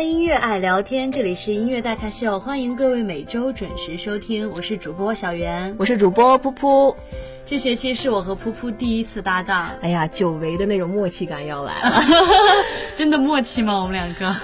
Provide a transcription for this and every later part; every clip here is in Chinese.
爱音乐，爱聊天，这里是音乐大咖秀，欢迎各位每周准时收听，我是主播小袁，我是主播噗噗。这学期是我和噗噗第一次搭档，哎呀，久违的那种默契感要来了，真的默契吗？我们两个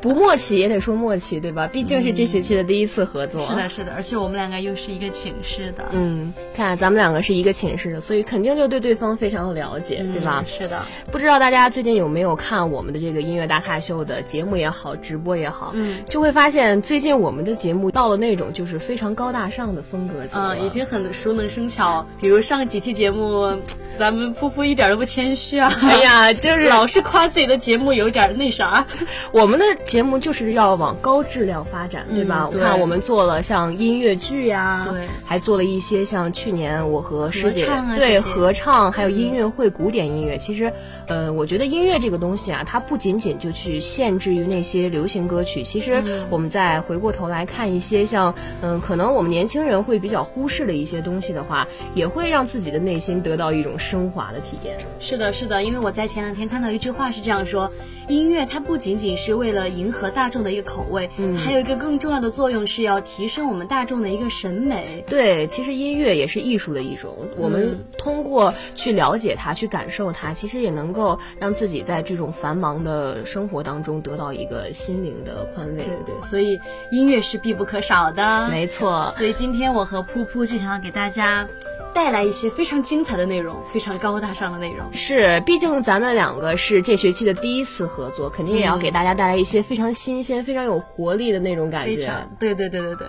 不默契也得说默契，对吧？毕竟是这学期的第一次合作。是的，是的，而且我们两个又是一个寝室的。嗯，看咱们两个是一个寝室的，所以肯定就对对方非常了解，对吧？是的。不知道大家最近有没有看我们的这个音乐大咖秀的节目也好，直播也好，嗯，就会发现最近我们的节目到了那种就是非常高大上的风格，嗯，已经很熟能生巧。比如上几期节目。咱们噗噗一点都不谦虚啊！哎呀，就是 老是夸自己的节目有点那啥。我们的节目就是要往高质量发展，对吧？我看我们做了像音乐剧呀，对，还做了一些像去年我和师姐对合唱，还有音乐会、古典音乐。其实，呃，我觉得音乐这个东西啊，它不仅仅就去限制于那些流行歌曲。其实，我们再回过头来看一些像，嗯，可能我们年轻人会比较忽视的一些东西的话，也会让自己的内心。得到一种升华的体验。是的，是的，因为我在前两天看到一句话是这样说：音乐它不仅仅是为了迎合大众的一个口味，嗯，还有一个更重要的作用是要提升我们大众的一个审美。对，其实音乐也是艺术的一种。我们通过去了解它，去感受它，其实也能够让自己在这种繁忙的生活当中得到一个心灵的宽慰。对对，所以音乐是必不可少的。没错。所以今天我和噗噗就想要给大家。带来一些非常精彩的内容，非常高大上的内容。是，毕竟咱们两个是这学期的第一次合作，肯定也要给大家带来一些非常新鲜、非常有活力的那种感觉。对对对对对。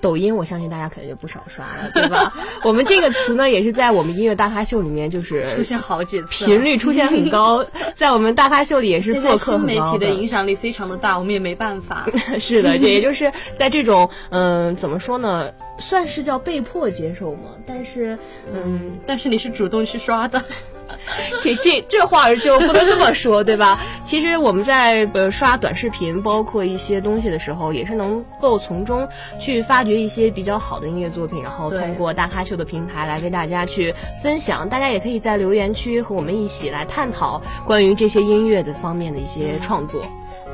抖音，我相信大家肯定就不少刷了，对吧？我们这个词呢，也是在我们音乐大咖秀里面就是出现好几次，频率出现很高，在我们大咖秀里也是做客很高。新媒体的影响力非常的大，我们也没办法。是的，也就是在这种嗯，怎么说呢，算是叫被迫接受嘛。但是嗯，但是你是主动去刷的。这这这话就不能这么说，对吧？其实我们在呃刷短视频，包括一些东西的时候，也是能够从中去发掘一些比较好的音乐作品，然后通过大咖秀的平台来为大家去分享。大家也可以在留言区和我们一起来探讨关于这些音乐的方面的一些创作。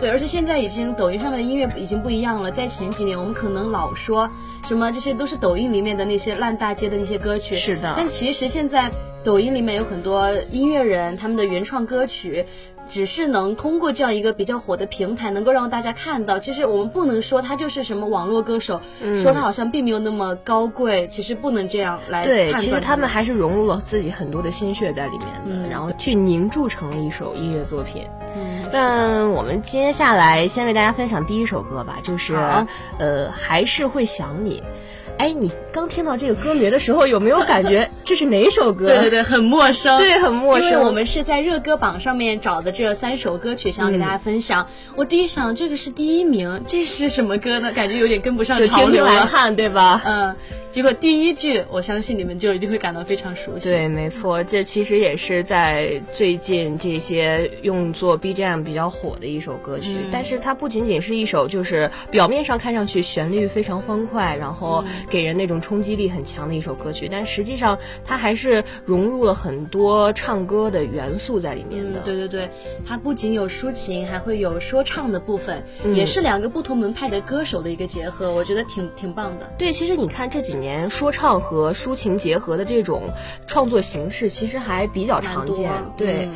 对，而且现在已经抖音上面的音乐已经不一样了。在前几年，我们可能老说什么这些都是抖音里面的那些烂大街的那些歌曲，是的。但其实现在抖音里面有很多音乐人，他们的原创歌曲。只是能通过这样一个比较火的平台，能够让大家看到。其实我们不能说他就是什么网络歌手，说他好像并没有那么高贵。其实不能这样来对，其实他们还是融入了自己很多的心血在里面的，然后去凝铸成了一首音乐作品。嗯那我们接下来先为大家分享第一首歌吧，就是呃，还是会想你。哎，你刚听到这个歌名的时候，有没有感觉 这是哪首歌？对对对，很陌生，对，很陌生。因为我们是在热歌榜上面找的这三首歌曲，想要给大家分享。我第一想，这个是第一名，这是什么歌呢？感觉有点跟不上潮流来看，对吧？嗯。结果第一句，我相信你们就一定会感到非常熟悉。对，没错，这其实也是在最近这些用作 BGM 比较火的一首歌曲。但是它不仅仅是一首，就是表面上看上去旋律非常欢快，然后给人那种冲击力很强的一首歌曲。但实际上，它还是融入了很多唱歌的元素在里面的。对对对，它不仅有抒情，还会有说唱的部分，也是两个不同门派的歌手的一个结合，我觉得挺挺棒的。对，其实你看这几年。年说唱和抒情结合的这种创作形式，其实还比较常见。对，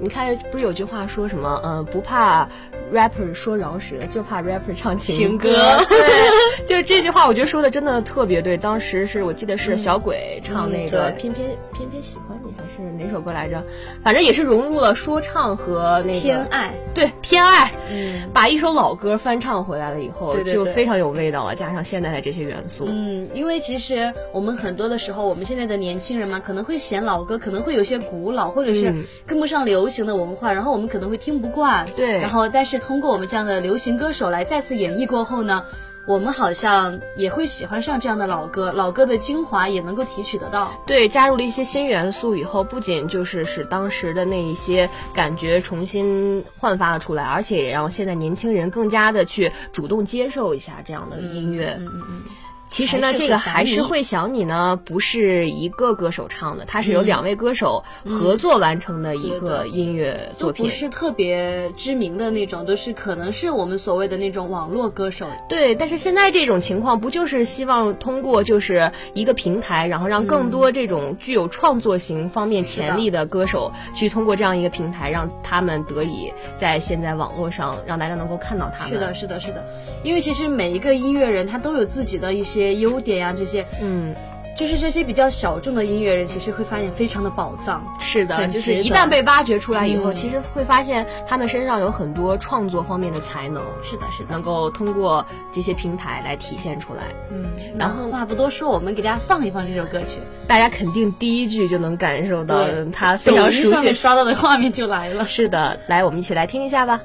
你看，不是有句话说什么？嗯，不怕 rapper 说饶舌，就怕 rapper 唱情歌。歌对，就是这句话，我觉得说的真的特别对。当时是我记得是小鬼唱那个偏偏偏偏喜欢你，还是哪首歌来着？反正也是融入了说唱和那个偏爱，对偏爱，嗯把一首老歌翻唱回来了以后，对对对就非常有味道了，加上现在的这些元素。嗯，因为其实我们很多的时候，我们现在的年轻人嘛，可能会嫌老歌可能会有些古老，或者是嗯跟不上流行的文化，然后我们可能会听不惯。对然后但是通过我们这样的流行歌手来再次演绎过后呢。我们好像也会喜欢上这样的老歌，老歌的精华也能够提取得到。对，加入了一些新元素以后，不仅就是使当时的那一些感觉重新焕发了出来，而且也让现在年轻人更加的去主动接受一下这样的音乐。嗯嗯嗯，其实呢，这个还是会想你呢，不是一个歌手唱的，它是由两位歌手合作完成的一个音乐作品。都不。是特别知名的那种，都是可能是我们所谓的那种网络歌手。对，但是现在这种情况，不就是希望通过就是一个平台，然后让更多这种具有创作型方面潜力的歌手，去通过这样一个平台，让他们得以在现在网络上让大家能够看到他们。是的，，是的，是的，因为其实每一个音乐人他都有自己的一些优点呀、这些嗯，就是这些比较小众的音乐人，其实会发现非常的宝藏。是的，就是一旦被挖掘出来以后，嗯其实会发现他们身上有很多创作方面的才能，是的，是的。能够通过这些平台来体现出来。嗯，然后话不多说，我们给大家放一放这首歌曲，大家肯定第一句就能感受到对他非常熟悉。上面刷到的画面就来了。是的，来，我们一起来听一下吧。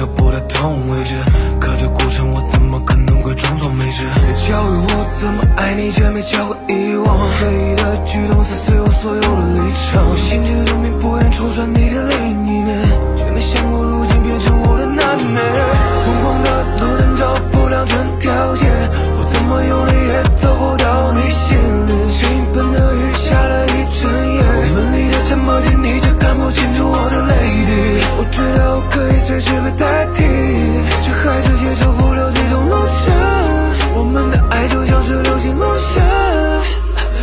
知道感受不到痛为止？可这过程我怎么可能会装作没事？你教会我怎么爱你，却没教会遗忘。随意的举动撕碎我所有的立场。我心知肚明，不愿戳穿你的另一面，却没想过如今变成我的那一面。疯狂的路灯照不亮整条街，我怎么用力也走不到你心里。倾盆的雨下了一整夜我可以随时被代替，却还是接受不了这种落差。我们的爱就像是流星落下，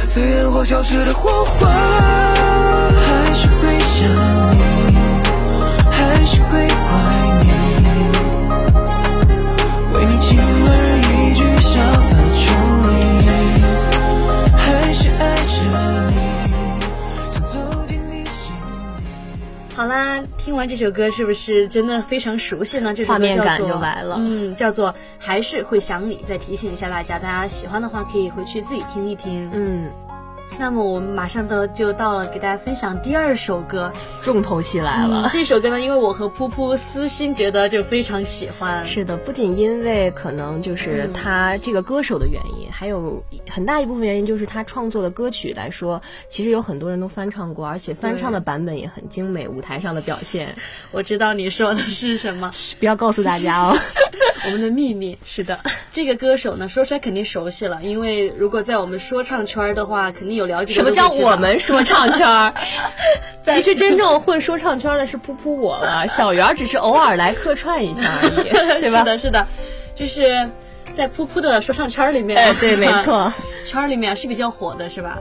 随烟火消失的火花。还是会想你，还是会怪听完这首歌是不是真的非常熟悉呢？这首歌画面感叫做就来了嗯，叫做还是会想你。再提醒一下大家，大家喜欢的话可以回去自己听一听。嗯，那么我们马上的就到了给大家分享第二首歌。重头戏来了。嗯这首歌呢，因为我和噗噗私心觉得就非常喜欢。是的，不仅因为可能就是他这个歌手的原因，还有很大一部分原因就是他创作的歌曲来说，其实有很多人都翻唱过，而且翻唱的版本也很精美，舞台上的表现，我知道你说的是什么，不要告诉大家哦。我们的秘密。是的，这个歌手呢，说出来肯定熟悉了，因为如果在我们说唱圈儿的话，肯定有了解什么叫我们说唱圈儿？其实真正混说唱圈的是噗噗我了，小圆只是偶尔来客串一下而已，对吧是？的，是的，就是在噗噗的说唱圈儿里面，哎，对，没，错。圈儿里面是比较火的，是吧？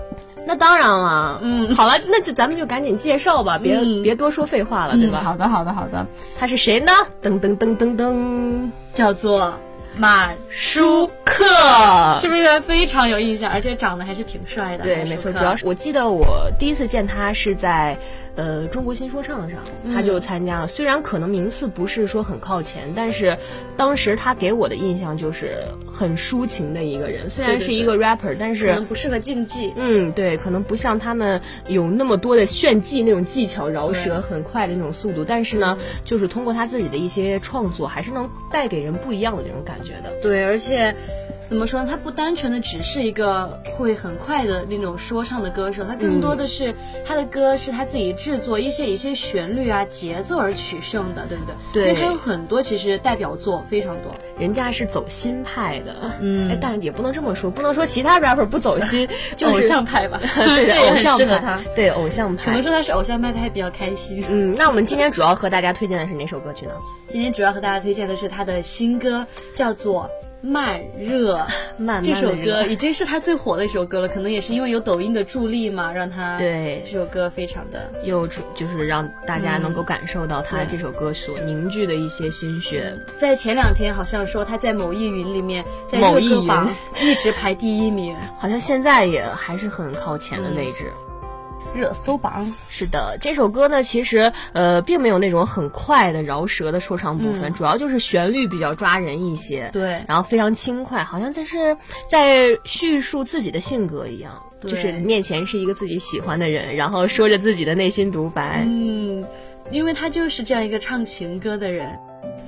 那当然了，嗯，好了，那就咱们就赶紧介绍吧，别、嗯别多说废话了，对吧？好的，好的，好的，他是谁呢？噔噔噔噔噔，叫做马舒克。克。是不是非常有印象？而且长得还是挺帅的。对，没错，主要是我记得我第一次见他是在，呃，中国新说唱上，他就参加了。虽然可能名次不是说很靠前，但是当时他给我的印象就是很抒情的一个人。虽然是一个 rapper，但是可是能不适合竞技。嗯，对，可能不像他们有那么多的炫技那种技巧、饶舌很快的那种速度，但是呢，就是通过他自己的一些创作，还是能带给人不一样的这种感觉的。对，而且怎么说呢？他不单纯的只是一个会很快的那种说唱的歌手，他更多的是、他的歌是他自己制作一些一些旋律啊、节奏而取胜的，对不对？对因为他有很多其实代表作非常多。人家是走心派的，嗯哎，但也不能这么说，不能说其他 rapper 不走心，就是偶像派吧 对偶像派他，对偶像派可能。说他是偶像派，他还比较开心。嗯，那我们今天主要和大家推荐的是哪首歌曲呢？今天主要和大家推荐的是他的新歌，叫做《慢热》。慢慢这首歌已经是他最火的一首歌了，可能也是因为有抖音的助力嘛，让他对这首歌非常的又主就是让大家能够感受到他这首歌所凝聚的一些心血。在前两天好像说他在某易云里面在热歌榜一直排第一名，好像现在也还是很靠前的位置。热搜榜。是的，这首歌呢，其实呃，并没有那种很快的饶舌的说唱部分，主要就是旋律比较抓人一些。对然后非常轻快，好像就是在叙述自己的性格一样，对就是面前是一个自己喜欢的人，然后说着自己的内心独白。嗯，因为他就是这样一个唱情歌的人。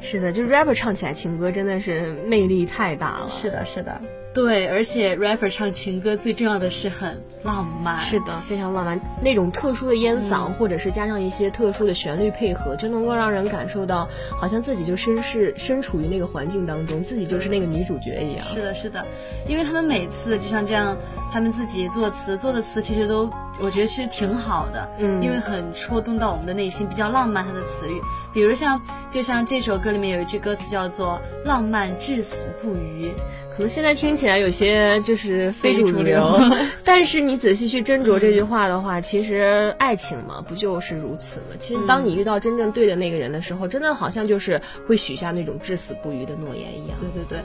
是的，就是 rapper 唱起来情歌真的是魅力太大了。是的，是的。对，而且 rapper 唱情歌最重要的是很浪漫。是的，非常浪漫，那种特殊的烟嗓，或者是加上一些特殊的旋律配合，就能够让人感受到，好像自己就身是身处于那个环境当中，自己就是那个女主角一样。是的，是的，因为他们每次就像这样，他们自己作词做的词其实都，我觉得其实挺好的，嗯因为很戳动到我们的内心，比较浪漫。他的词语，比如像就像这首歌里面有一句歌词叫做“浪漫至死不渝可能现在听起来有些就是非主流，但是你仔细去斟酌这句话的话，其实爱情嘛，不就是如此吗？其实当你遇到真正对的那个人的时候，真的好像就是会许下那种至死不渝的诺言一样”。。对对对。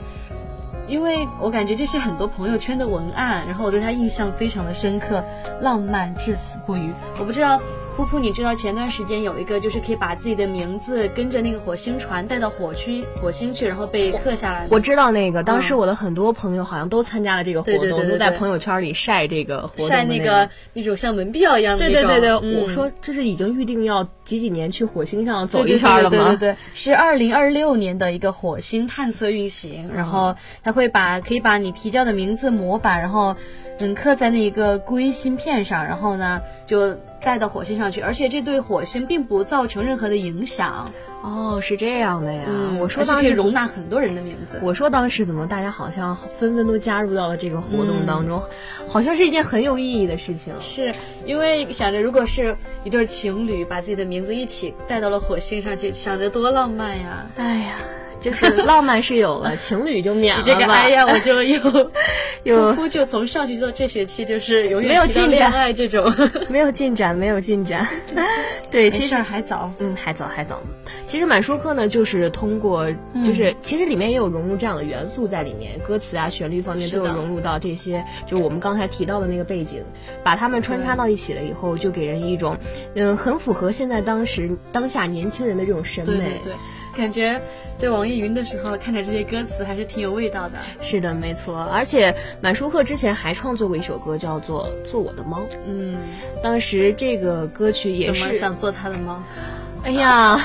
因为我感觉这是很多朋友圈的文案，然后我对他印象非常的深刻，浪漫至死不渝。我不知道噗噗，你知道前段时间有一个就是可以把自己的名字跟着那个火星船带到火区火星去，然后被刻下来的。我知道那个，当时我的很多朋友好像都参加了这个活动，对对对对都在朋友圈里晒这个活动的晒那个那种像门票一样的那种。对对对对，嗯我说这是已经预定要几几年去火星上走一圈了吗？对对对对对，是二零二六年的一个火星探测运行，然后它会把可以把你提交的名字模板，然后嗯刻在那一个硅芯片上，然后呢就带到火星上去，而且这对火星并不造成任何的影响。哦，是这样的呀。嗯，我说当时容纳很多人的名字。我说当时怎么大家好像纷纷都加入到了这个活嗯动当中，好像是一件很有意义的事情。是因为想着，如果是一对情侣把自己的名名字一起带到了火星上去，想着多浪漫呀！哎呀，就是浪漫是有了，情侣就免了你这个吧哎呀，我就又 有夫就从上学期到这学期就是永远没有进展恋爱这种，没有进展，没有进展。对，其实还早。嗯，还早还早。其实满书课呢，就是通过，嗯就是、其实里面也有融入这样的元素在里面，歌词啊、旋律方面都有融入到这些，就是我们刚才提到的那个背景，把它们穿插到一起了以后，就给人一种，嗯，很符合现在当时当下年轻人的这种审美。对对对，感觉在网易云的时候看着这些歌词还是挺有味道的。是的，没错。而且满舒克之前还创作过一首歌，叫做《做我的猫》。嗯，当时这个歌曲也是想做他的猫？哎呀，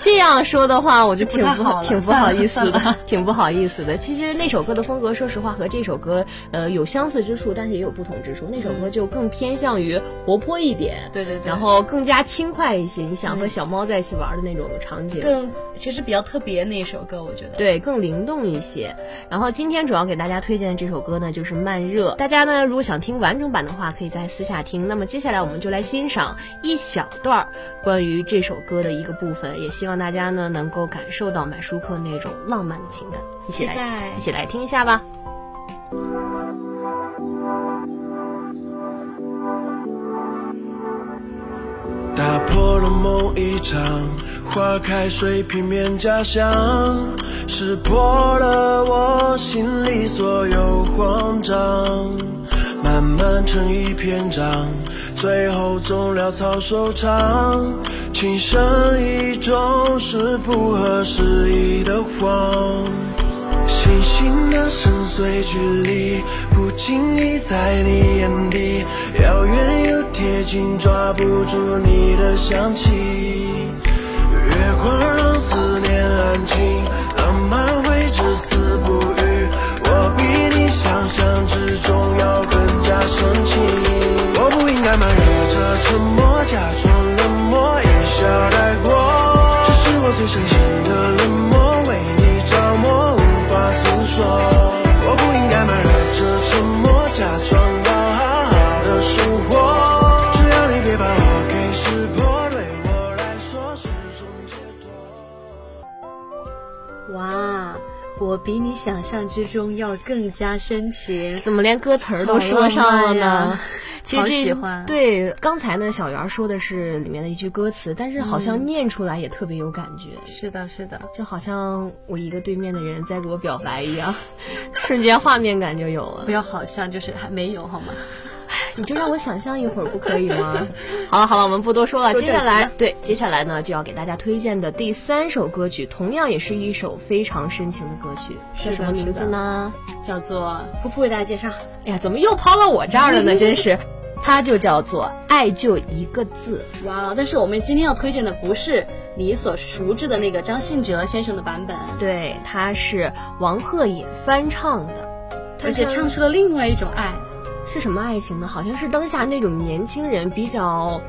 这样说的话，我就挺不不好挺不好意思的，挺不好意思的。其实那首歌的风格，说实话和这首歌呃有相似之处，但是也有不同之处。那首歌就更偏向于活泼一点，对对对然后更加轻快一些。你想和小猫在一起玩的那种场景，更其实比较特别那一首歌，我觉得。对，更灵动一些。然后今天主要给大家推荐的这首歌呢，就是《慢热》。大家呢，如果想听完整版的话，可以在私下听。那么接下来我们就来欣赏一小段关于这首歌的一个部分，也希望大家呢能够感受到买书课那种浪漫的情感。一起来一起来听一下吧。打破了梦一场，花开水平面假象，识破了我心里所有慌张，慢慢成一篇章，最后总潦草收场，情深意重是不合时宜的谎。星星的深邃距离，不经意在你眼底，遥远又贴近，抓不住你的香气。月光让思念安静，浪漫会至死不渝。我比你想象之中要我不应该瞒着这沉默，假装冷漠，一笑带过。这是我最深情的冷漠，为你着魔，无法诉说。比你想象之中要更加深情。怎么连歌词儿都说上了呢？好 其实这喜欢对，刚才呢，小圆说的是里面的一句歌词，但是好像念出来也特别有感觉，是的，是的，就好像我一个对面的人在给我表白一样，瞬间画面感就有了不。要好像就是还没有好吗？你就让我想象一会儿不可以吗？好了好了，我们不多说了。说接下来对，接下来呢就要给大家推荐的第三首歌曲，同样也是一首非常深情的歌曲，是什么名字呢？叫做噗噗为大家介绍。哎呀，怎么又抛到我这儿了呢？真是，它就叫做《爱就一个字 哇，但是我们今天要推荐的不是你所熟知的那个张信哲先生的版本，》，对，它是王鹤隐翻唱的，而且唱出了另外一种爱。是什么爱情呢？好像是当下那种年轻人比较。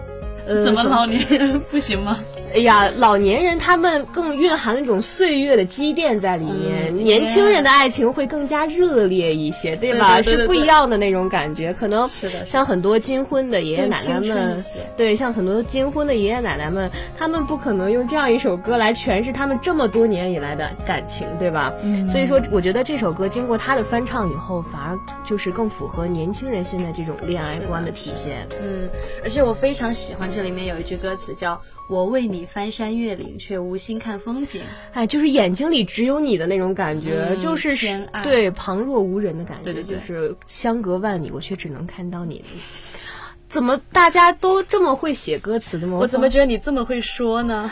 呃，怎么老年人不行吗？哎呀，老年人他们更蕴含那种岁月的积淀在里面，嗯年轻人的爱情会更加热烈一些，对吧？对对对对是不一样的那种感觉。可能像很多金婚的爷爷奶奶们对，像很多金婚的爷爷奶奶们，他们不可能用这样一首歌来诠释他们这么多年以来的感情，对吧？嗯所以说，我觉得这首歌经过他的翻唱以后，反而就是更符合年轻人现在这种恋爱观的体现。嗯，而且我非常喜欢这里面有一句歌词叫“我为你翻山越岭，却无心看风景哎，就是眼睛里只有你的那种感觉，嗯就是对旁若无人的感觉，对对对就是相隔万里，我却只能看到你。怎么大家都这么会写歌词的”。吗？我怎么觉得你这么会说呢？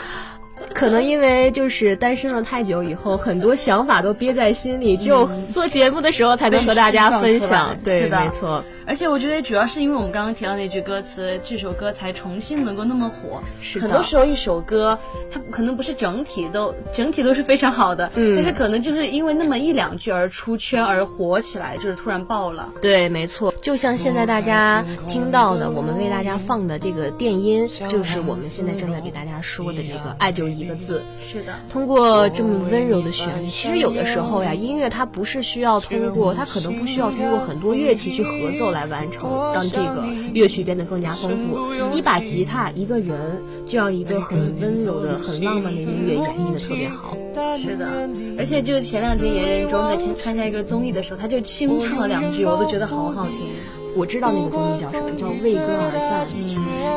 可能因为就是单身了太久以后，很多想法都憋在心里，只有做节目的时候才能和大家分享。对，没错，而且我觉得主要是因为我们刚刚提到那句歌词，这首歌才重新能够那么火。是的很多时候一首歌，它可能不是整体都整体都是非常好的，嗯但是可能就是因为那么一两句而出圈而火起来，就是突然爆了。对，没错。就像现在大家听到的，我们为大家放的这个电音，就是我们现在正在给大家说的这个“爱就一个字”。是的，通过这么温柔的旋律，其实有的时候呀，音乐它不是需要通过，它可能不需要通过很多乐器去合奏来完成，让这个乐曲变得更加丰富。一把吉他，一个人，就让一个很温柔的、很浪漫的音乐演绎的特别好。是的，而且就前两天严仁中在前参加一个综艺的时候，他就清唱了两句，我都觉得好好听。我知道那个综艺叫什么，叫《为歌而赞》，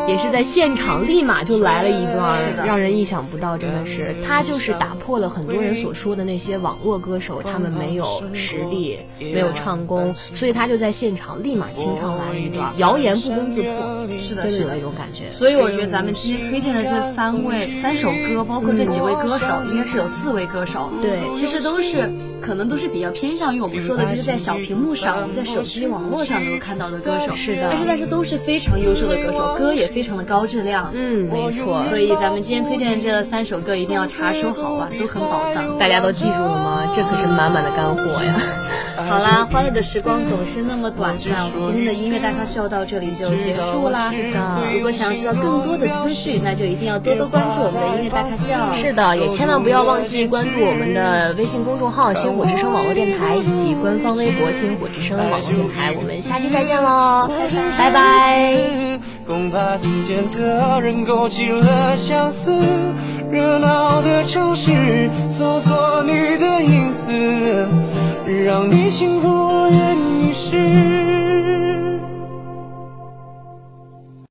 也是在现场立马就来了一段让人意想不到，真的是他就是打破了很多人所说的那些网络歌手他们没有实力、没有唱功，所以他就在现场立马清唱来了一段，谣言不攻自破，是的，真的有那种感觉。所以我觉得咱们今天推荐的这三位三首歌，包括这几位歌手，应该是有四位歌手。对其实都是可能都是比较偏向于我们说的，就是在小屏幕上，我们在手机网络上能够看到的歌手。是的但是但是都是非常优秀的歌手，歌也非常的高质量。嗯，没错。所以咱们今天推荐的这三首歌一定要查收好啊，都很宝藏。大家都记住了吗？这可是满满的干货呀！好啦，欢乐的时光总是那么短暂，我们今天的音乐大咖秀到这里就结束啦。如果想要知道更多的资讯，那就一定要多多关注我们的音乐大咖秀。是的，也千万不要忘记关注我们的微信公众号“星火之声网络电台”以及官方微博“星火之声网络电台”。我们下期再见喽，拜拜。恐怕听见的人勾起了相思，热闹的城市搜索你的影子，让你幸福我愿意试。